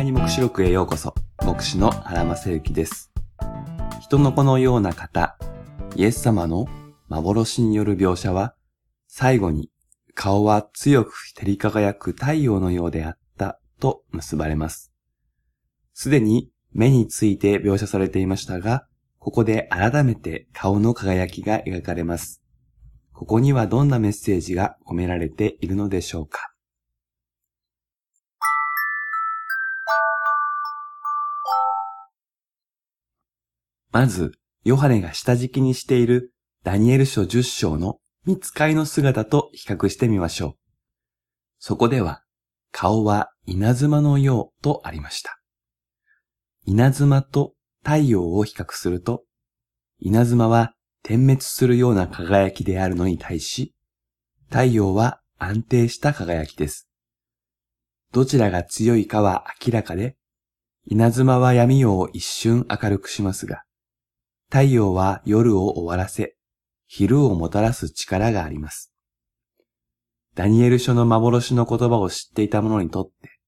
がに目視録へようこそ。牧師の原正幸です。人の子のような方、イエス様の幻による描写は、最後に顔は強く照り輝く太陽のようであったと結ばれます。すでに目について描写されていましたが、ここで改めて顔の輝きが描かれます。ここにはどんなメッセージが込められているのでしょうかまず、ヨハネが下敷きにしているダニエル書10章の見つかりの姿と比較してみましょう。そこでは、顔は稲妻のようとありました。稲妻と太陽を比較すると、稲妻は点滅するような輝きであるのに対し、太陽は安定した輝きです。どちらが強いかは明らかで、稲妻は闇夜を一瞬明るくしますが、太陽は夜を終わらせ、昼をもたらす力があります。ダニエル書の幻の言葉を知っていた者にとって、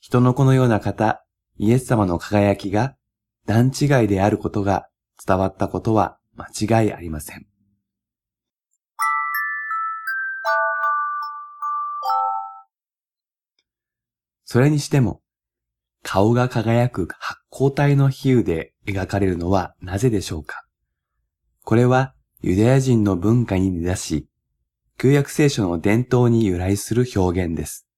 人の子のような方、イエス様の輝きが段違いであることが伝わったことは間違いありません。それにしても、顔が輝く発光体の比喩で描かれるのはなぜでしょうか？これはユダヤ人の文化に根ざし、旧約聖書の伝統に由来する表現です。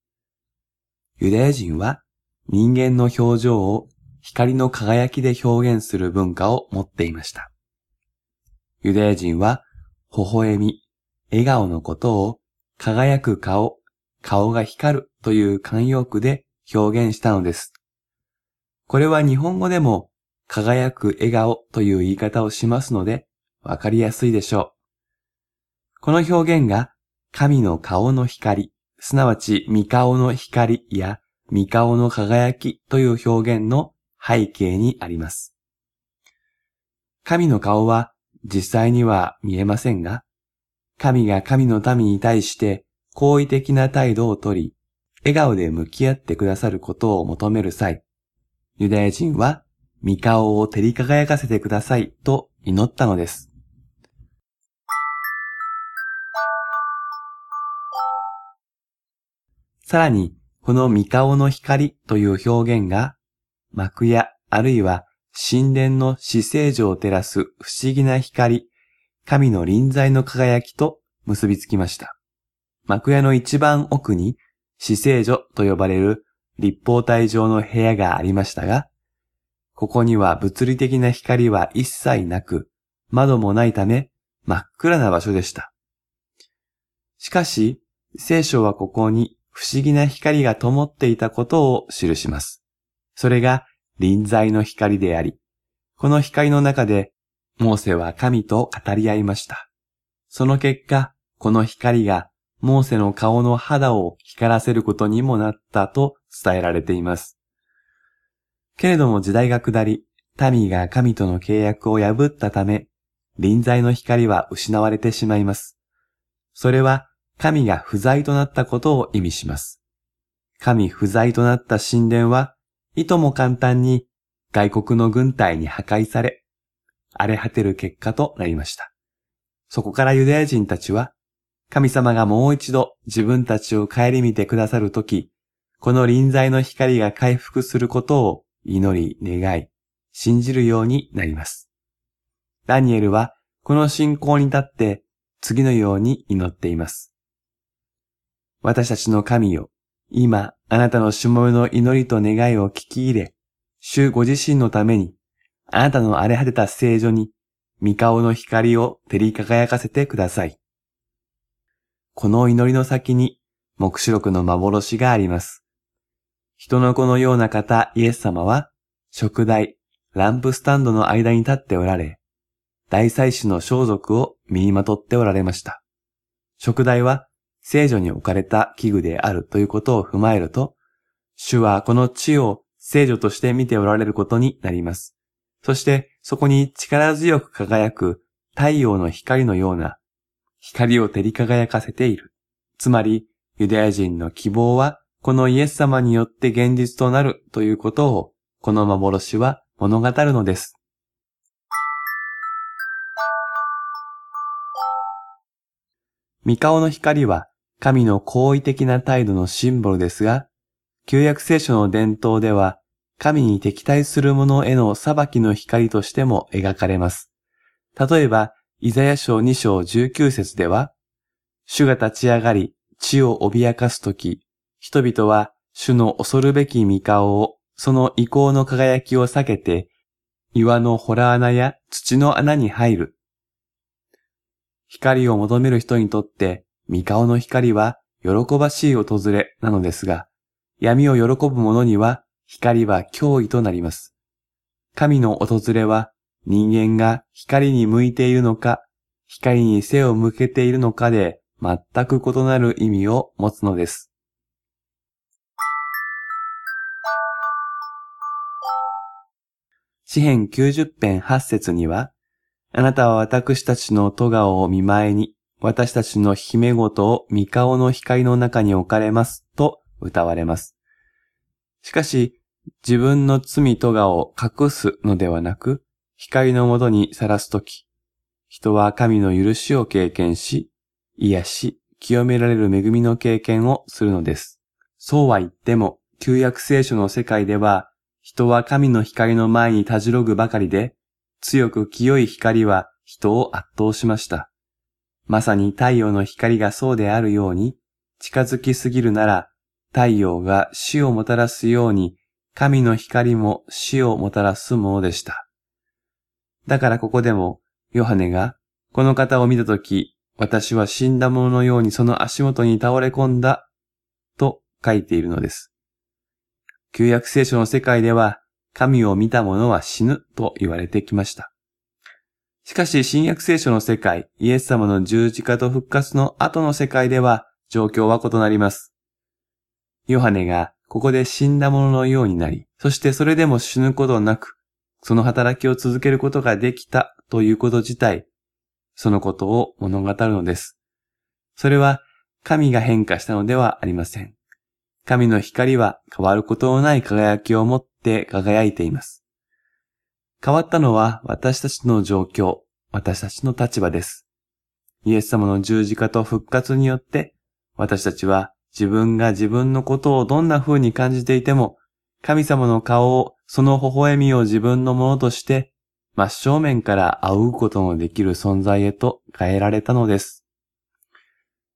ユダヤ人は人間の表情を光の輝きで表現する文化を持っていました。ユダヤ人は微笑み、笑顔のことを輝く顔、顔が光るという慣用句で表現したのです。これは日本語でも輝く笑顔という言い方をしますので、わかりやすいでしょう。この表現が神の顔の光、すなわち見顔の光や見顔の輝きという表現の背景にあります。神の顔は実際には見えませんが、神が神の民に対して好意的な態度をとり、笑顔で向き合ってくださることを求める際、ユダヤ人は御顔を照り輝かせてくださいと祈ったのです。さらに、この御顔の光という表現が、幕屋あるいは神殿の死聖女を照らす不思議な光、神の臨在の輝きと結びつきました。幕屋の一番奥に死聖女と呼ばれる立方体状の部屋がありましたが、ここには物理的な光は一切なく、窓もないため真っ暗な場所でした。しかし、聖書はここに不思議な光が灯っていたことを記します。それが臨在の光であり、この光の中で、モーセは神と語り合いました。その結果、この光がモーセの顔の肌を光らせることにもなったと伝えられています。けれども時代が下り、民が神との契約を破ったため、臨在の光は失われてしまいます。それは神が不在となったことを意味します。神不在となった神殿は、いとも簡単に外国の軍隊に破壊され、荒れ果てる結果となりました。そこからユダヤ人たちは、神様がもう一度自分たちを顧みてくださるとき、この臨在の光が回復することを祈り、願い、信じるようになります。ダニエルはこの信仰に立って次のように祈っています。私たちの神よ、今あなたのしもべの祈りと願いを聞き入れ、主ご自身のために、あなたの荒れ果てた聖女に、御顔の光を照り輝かせてください。この祈りの先に、目視録の幻があります。人の子のような方イエス様は、食台、ランプスタンドの間に立っておられ、大祭司の装束を身にまとっておられました。食台は聖女に置かれた器具であるということを踏まえると、主はこの地を聖女として見ておられることになります。そしてそこに力強く輝く太陽の光のような光を照り輝かせている。つまりユダヤ人の希望はこのイエス様によって現実となるということを、この幻は物語るのです。三顔の光は神の好意的な態度のシンボルですが、旧約聖書の伝統では、神に敵対する者への裁きの光としても描かれます。例えば、イザヤ書2章19節では、主が立ち上がり、地を脅かすとき、人々は主の恐るべき御顔を、その意向の輝きを避けて、岩の洞穴や土の穴に入る。光を求める人にとって、御顔の光は喜ばしい訪れなのですが、闇を喜ぶ者には光は脅威となります。神の訪れは人間が光に向いているのか、光に背を向けているのかで全く異なる意味を持つのです。詩編90編8節には、あなたは私たちの戸川を見前に、私たちの姫ごとを御顔の光の中に置かれますと歌われます。しかし、自分の罪戸川を隠すのではなく、光のもとにさらすとき、人は神の許しを経験し、癒し、清められる恵みの経験をするのです。そうは言っても、旧約聖書の世界では、人は神の光の前にたじろぐばかりで、強く清い光は人を圧倒しました。まさに太陽の光がそうであるように、近づきすぎるなら、太陽が死をもたらすように、神の光も死をもたらすものでした。だからここでも、ヨハネが、この方を見たとき、私は死んだ者のようにその足元に倒れ込んだ、と書いているのです。旧約聖書の世界では、神を見た者は死ぬと言われてきました。しかし、新約聖書の世界、イエス様の十字架と復活の後の世界では、状況は異なります。ヨハネがここで死んだ者のようになり、そしてそれでも死ぬことなく、その働きを続けることができたということ自体、そのことを物語るのです。それは神が変化したのではありません。神の光は変わることのない輝きを持って輝いています。変わったのは私たちの状況、私たちの立場です。イエス様の十字架と復活によって私たちは自分が自分のことをどんな風に感じていても神様の顔を、その微笑みを自分のものとして真正面から仰ぐことのできる存在へと変えられたのです。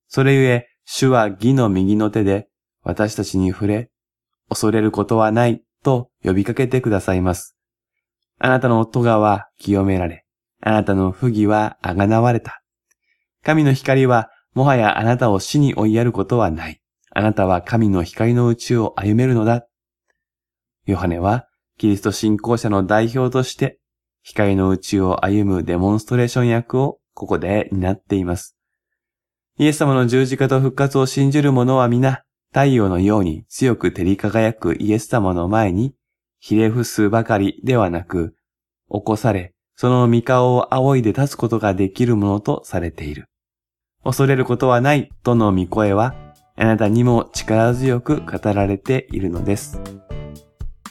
それゆえ、主は義の右の手で私たちに触れ、恐れることはないと呼びかけてくださいます。あなたの戸川は清められ、あなたの不義はあがなわれた。神の光はもはやあなたを死に追いやることはない。あなたは神の光のうちを歩めるのだ。ヨハネはキリスト信仰者の代表として光の内を歩むデモンストレーション役をここで担っています。イエス様の十字架と復活を信じる者は皆、太陽のように強く照り輝くイエス様の前に、ひれ伏すばかりではなく、起こされ、その御顔を仰いで立つことができるものとされている。恐れることはないとの御声は、あなたにも力強く語られているのです。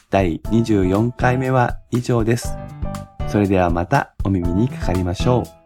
第24回目は以上です。それではまたお耳にかかりましょう。